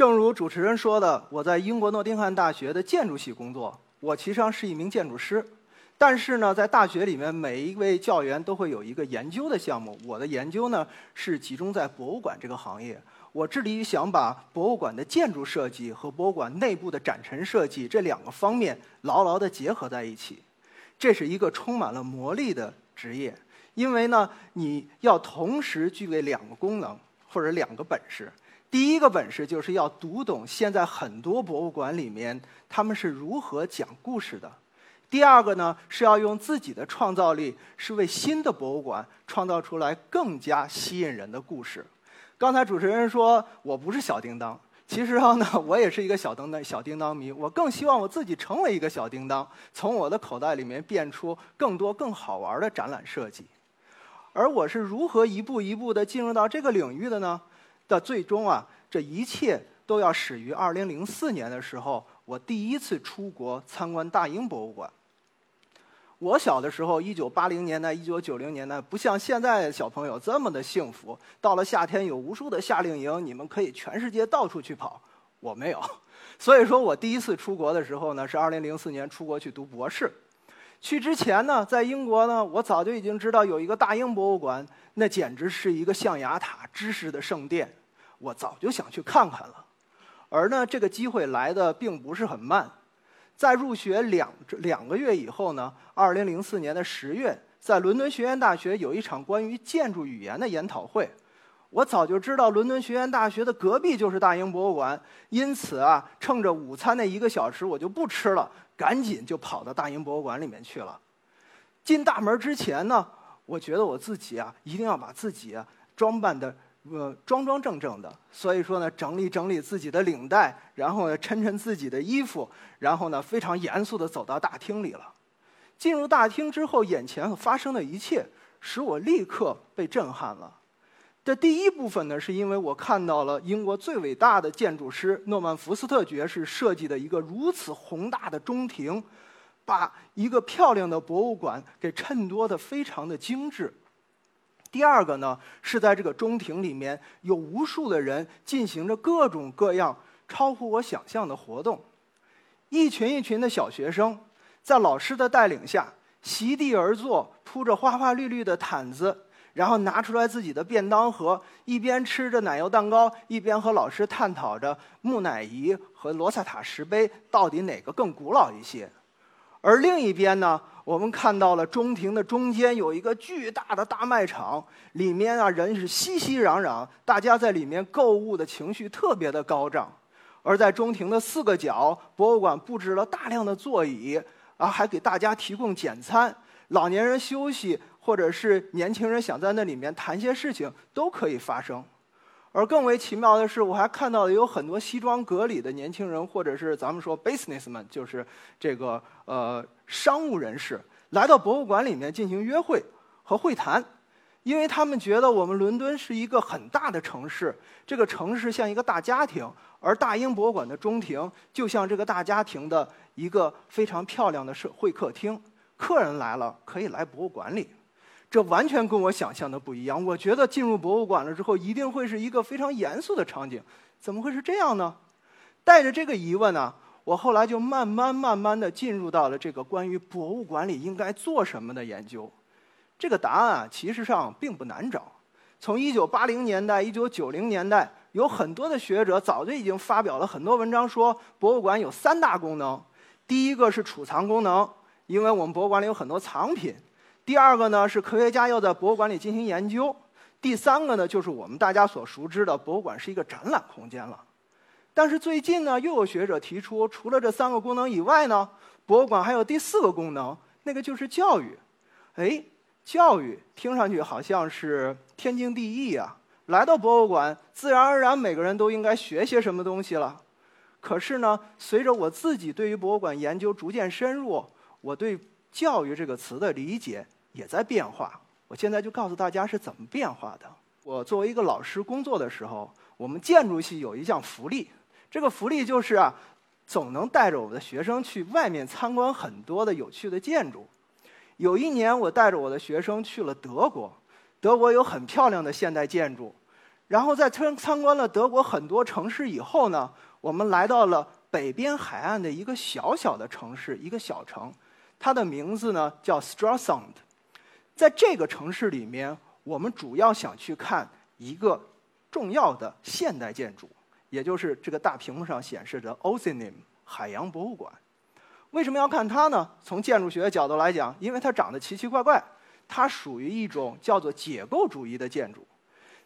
正如主持人说的，我在英国诺丁汉大学的建筑系工作。我其实上是一名建筑师，但是呢，在大学里面，每一位教员都会有一个研究的项目。我的研究呢，是集中在博物馆这个行业。我致力于想把博物馆的建筑设计和博物馆内部的展陈设计这两个方面牢牢地结合在一起。这是一个充满了魔力的职业，因为呢，你要同时具备两个功能或者两个本事。第一个本事就是要读懂现在很多博物馆里面他们是如何讲故事的。第二个呢是要用自己的创造力，是为新的博物馆创造出来更加吸引人的故事。刚才主持人说我不是小叮当，其实上呢我也是一个小叮当小叮当迷。我更希望我自己成为一个小叮当，从我的口袋里面变出更多更好玩的展览设计。而我是如何一步一步的进入到这个领域的呢？的最终啊，这一切都要始于2004年的时候，我第一次出国参观大英博物馆。我小的时候，1980年代、1990年代，不像现在小朋友这么的幸福。到了夏天，有无数的夏令营，你们可以全世界到处去跑。我没有，所以说我第一次出国的时候呢，是2004年出国去读博士。去之前呢，在英国呢，我早就已经知道有一个大英博物馆，那简直是一个象牙塔、知识的圣殿。我早就想去看看了，而呢，这个机会来的并不是很慢。在入学两两个月以后呢，二零零四年的十月，在伦敦学院大学有一场关于建筑语言的研讨会。我早就知道伦敦学院大学的隔壁就是大英博物馆，因此啊，趁着午餐那一个小时，我就不吃了，赶紧就跑到大英博物馆里面去了。进大门之前呢，我觉得我自己啊，一定要把自己啊装扮的。呃，庄庄正正的，所以说呢，整理整理自己的领带，然后呢，抻抻自己的衣服，然后呢，非常严肃地走到大厅里了。进入大厅之后，眼前发生的一切使我立刻被震撼了。这第一部分呢，是因为我看到了英国最伟大的建筑师诺曼福斯特爵士设计的一个如此宏大的中庭，把一个漂亮的博物馆给衬托得非常的精致。第二个呢，是在这个中庭里面有无数的人进行着各种各样超乎我想象的活动，一群一群的小学生在老师的带领下席地而坐，铺着花花绿绿的毯子，然后拿出来自己的便当盒，一边吃着奶油蛋糕，一边和老师探讨着木乃伊和罗塞塔石碑到底哪个更古老一些。而另一边呢？我们看到了中庭的中间有一个巨大的大卖场，里面啊人是熙熙攘攘，大家在里面购物的情绪特别的高涨。而在中庭的四个角，博物馆布置了大量的座椅，啊，还给大家提供简餐，老年人休息或者是年轻人想在那里面谈些事情都可以发生。而更为奇妙的是，我还看到有很多西装革履的年轻人，或者是咱们说 businessman，就是这个呃商务人士，来到博物馆里面进行约会和会谈，因为他们觉得我们伦敦是一个很大的城市，这个城市像一个大家庭，而大英博物馆的中庭就像这个大家庭的一个非常漂亮的社会客厅，客人来了可以来博物馆里。这完全跟我想象的不一样。我觉得进入博物馆了之后，一定会是一个非常严肃的场景。怎么会是这样呢？带着这个疑问呢，我后来就慢慢慢慢的进入到了这个关于博物馆里应该做什么的研究。这个答案啊，其实上并不难找。从1980年代、1990年代，有很多的学者早就已经发表了很多文章，说博物馆有三大功能。第一个是储藏功能，因为我们博物馆里有很多藏品。第二个呢是科学家要在博物馆里进行研究，第三个呢就是我们大家所熟知的博物馆是一个展览空间了。但是最近呢又有学者提出，除了这三个功能以外呢，博物馆还有第四个功能，那个就是教育。哎，教育听上去好像是天经地义啊，来到博物馆，自然而然每个人都应该学些什么东西了。可是呢，随着我自己对于博物馆研究逐渐深入，我对“教育”这个词的理解也在变化。我现在就告诉大家是怎么变化的。我作为一个老师工作的时候，我们建筑系有一项福利，这个福利就是啊，总能带着我们的学生去外面参观很多的有趣的建筑。有一年，我带着我的学生去了德国，德国有很漂亮的现代建筑。然后在参参观了德国很多城市以后呢，我们来到了北边海岸的一个小小的城市，一个小城，它的名字呢叫 Stralsund。在这个城市里面，我们主要想去看一个重要的现代建筑，也就是这个大屏幕上显示的 Oceanim 海洋博物馆。为什么要看它呢？从建筑学的角度来讲，因为它长得奇奇怪怪，它属于一种叫做解构主义的建筑。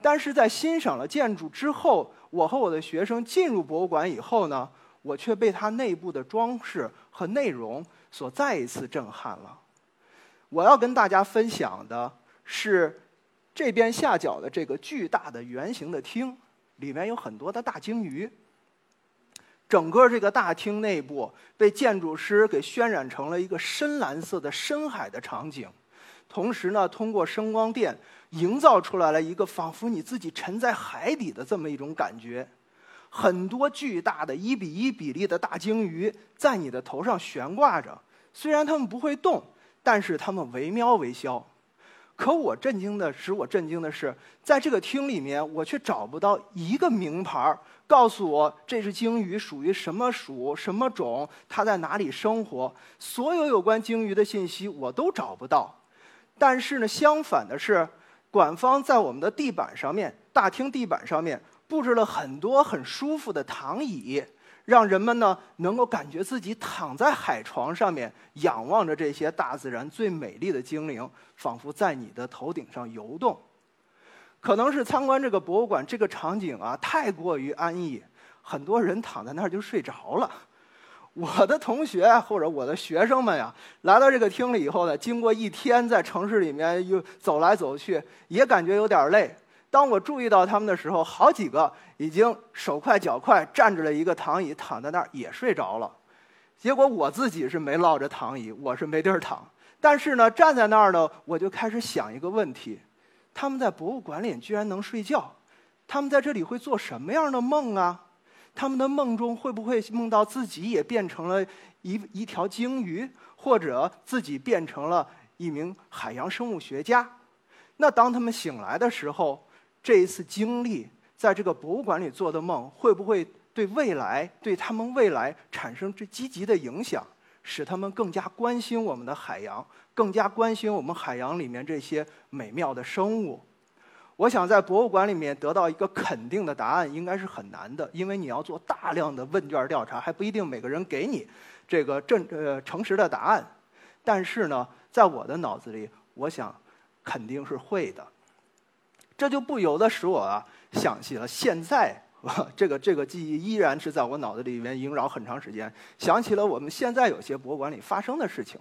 但是在欣赏了建筑之后，我和我的学生进入博物馆以后呢，我却被它内部的装饰和内容所再一次震撼了。我要跟大家分享的是这边下角的这个巨大的圆形的厅，里面有很多的大鲸鱼。整个这个大厅内部被建筑师给渲染成了一个深蓝色的深海的场景，同时呢，通过声光电。营造出来了一个仿佛你自己沉在海底的这么一种感觉，很多巨大的一比一比例的大鲸鱼在你的头上悬挂着，虽然它们不会动，但是它们惟妙惟肖。可我震惊的使我震惊的是，在这个厅里面，我却找不到一个名牌告诉我这只鲸鱼属于什么属、什么种，它在哪里生活，所有有关鲸鱼的信息我都找不到。但是呢，相反的是。馆方在我们的地板上面，大厅地板上面布置了很多很舒服的躺椅，让人们呢能够感觉自己躺在海床上面，仰望着这些大自然最美丽的精灵，仿佛在你的头顶上游动。可能是参观这个博物馆，这个场景啊太过于安逸，很多人躺在那儿就睡着了。我的同学或者我的学生们呀，来到这个厅里以后呢，经过一天在城市里面又走来走去，也感觉有点累。当我注意到他们的时候，好几个已经手快脚快站着了一个躺椅，躺在那儿也睡着了。结果我自己是没落着躺椅，我是没地儿躺。但是呢，站在那儿呢，我就开始想一个问题：他们在博物馆里居然能睡觉，他们在这里会做什么样的梦啊？他们的梦中会不会梦到自己也变成了一一条鲸鱼，或者自己变成了一名海洋生物学家？那当他们醒来的时候，这一次经历在这个博物馆里做的梦，会不会对未来对他们未来产生这积极的影响，使他们更加关心我们的海洋，更加关心我们海洋里面这些美妙的生物？我想在博物馆里面得到一个肯定的答案，应该是很难的，因为你要做大量的问卷调查，还不一定每个人给你这个正呃诚实的答案。但是呢，在我的脑子里，我想肯定是会的。这就不由得使我啊想起了现在，这个这个记忆依然是在我脑子里面萦绕很长时间，想起了我们现在有些博物馆里发生的事情。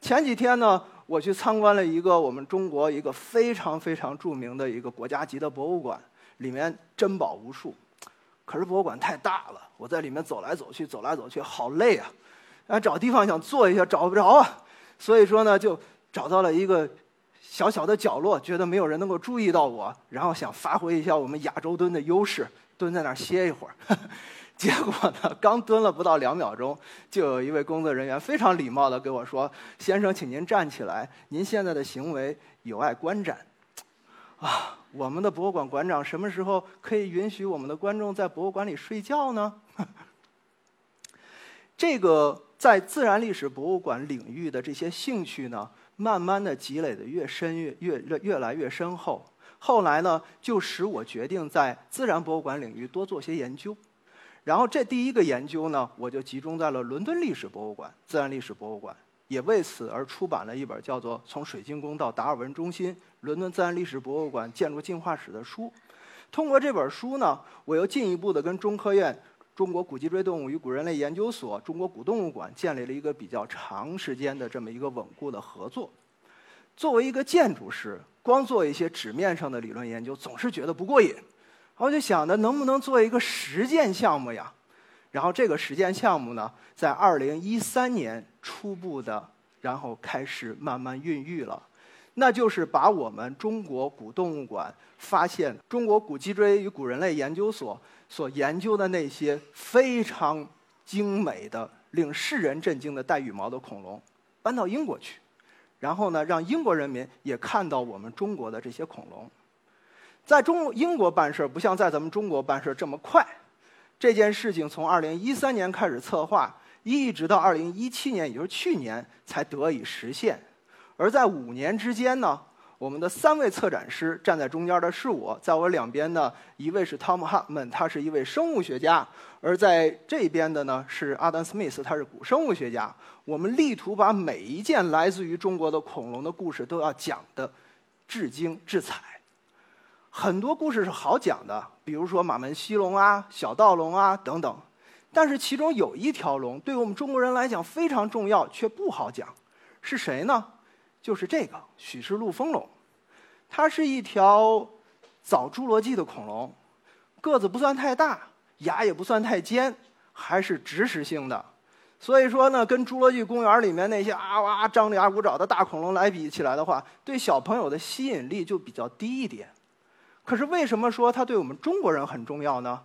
前几天呢，我去参观了一个我们中国一个非常非常著名的一个国家级的博物馆，里面珍宝无数。可是博物馆太大了，我在里面走来走去，走来走去，好累啊！啊，找地方想坐一下，找不着啊。所以说呢，就找到了一个小小的角落，觉得没有人能够注意到我，然后想发挥一下我们亚洲蹲的优势，蹲在那儿歇一会儿。结果呢？刚蹲了不到两秒钟，就有一位工作人员非常礼貌地跟我说：“先生，请您站起来，您现在的行为有碍观展。”啊，我们的博物馆馆长什么时候可以允许我们的观众在博物馆里睡觉呢？这个在自然历史博物馆领域的这些兴趣呢，慢慢的积累的越深越越越来越深厚。后来呢，就使我决定在自然博物馆领域多做些研究。然后这第一个研究呢，我就集中在了伦敦历史博物馆、自然历史博物馆，也为此而出版了一本叫做《从水晶宫到达尔文中心：伦敦自然历史博物馆建筑进化史》的书。通过这本书呢，我又进一步的跟中科院中国古脊椎动物与古人类研究所、中国古动物馆建立了一个比较长时间的这么一个稳固的合作。作为一个建筑师，光做一些纸面上的理论研究，总是觉得不过瘾。然后就想着能不能做一个实践项目呀？然后这个实践项目呢，在二零一三年初步的，然后开始慢慢孕育了。那就是把我们中国古动物馆发现中国古脊椎与古人类研究所所研究的那些非常精美的、令世人震惊的带羽毛的恐龙，搬到英国去，然后呢，让英国人民也看到我们中国的这些恐龙。在中英国办事不像在咱们中国办事这么快。这件事情从2013年开始策划，一直到2017年，也就是去年才得以实现。而在五年之间呢，我们的三位策展师站在中间的是我，在我两边呢，一位是 Tom Hartman，他是一位生物学家；而在这边的呢是 Adam Smith，他是古生物学家。我们力图把每一件来自于中国的恐龙的故事都要讲的至精至彩。很多故事是好讲的，比如说马门溪龙啊、小盗龙啊等等，但是其中有一条龙对我们中国人来讲非常重要，却不好讲，是谁呢？就是这个许氏陆丰龙，它是一条早侏罗纪的恐龙，个子不算太大，牙也不算太尖，还是植食性的。所以说呢，跟侏罗纪公园里面那些啊哇张牙舞爪的大恐龙来比起来的话，对小朋友的吸引力就比较低一点。可是为什么说它对我们中国人很重要呢？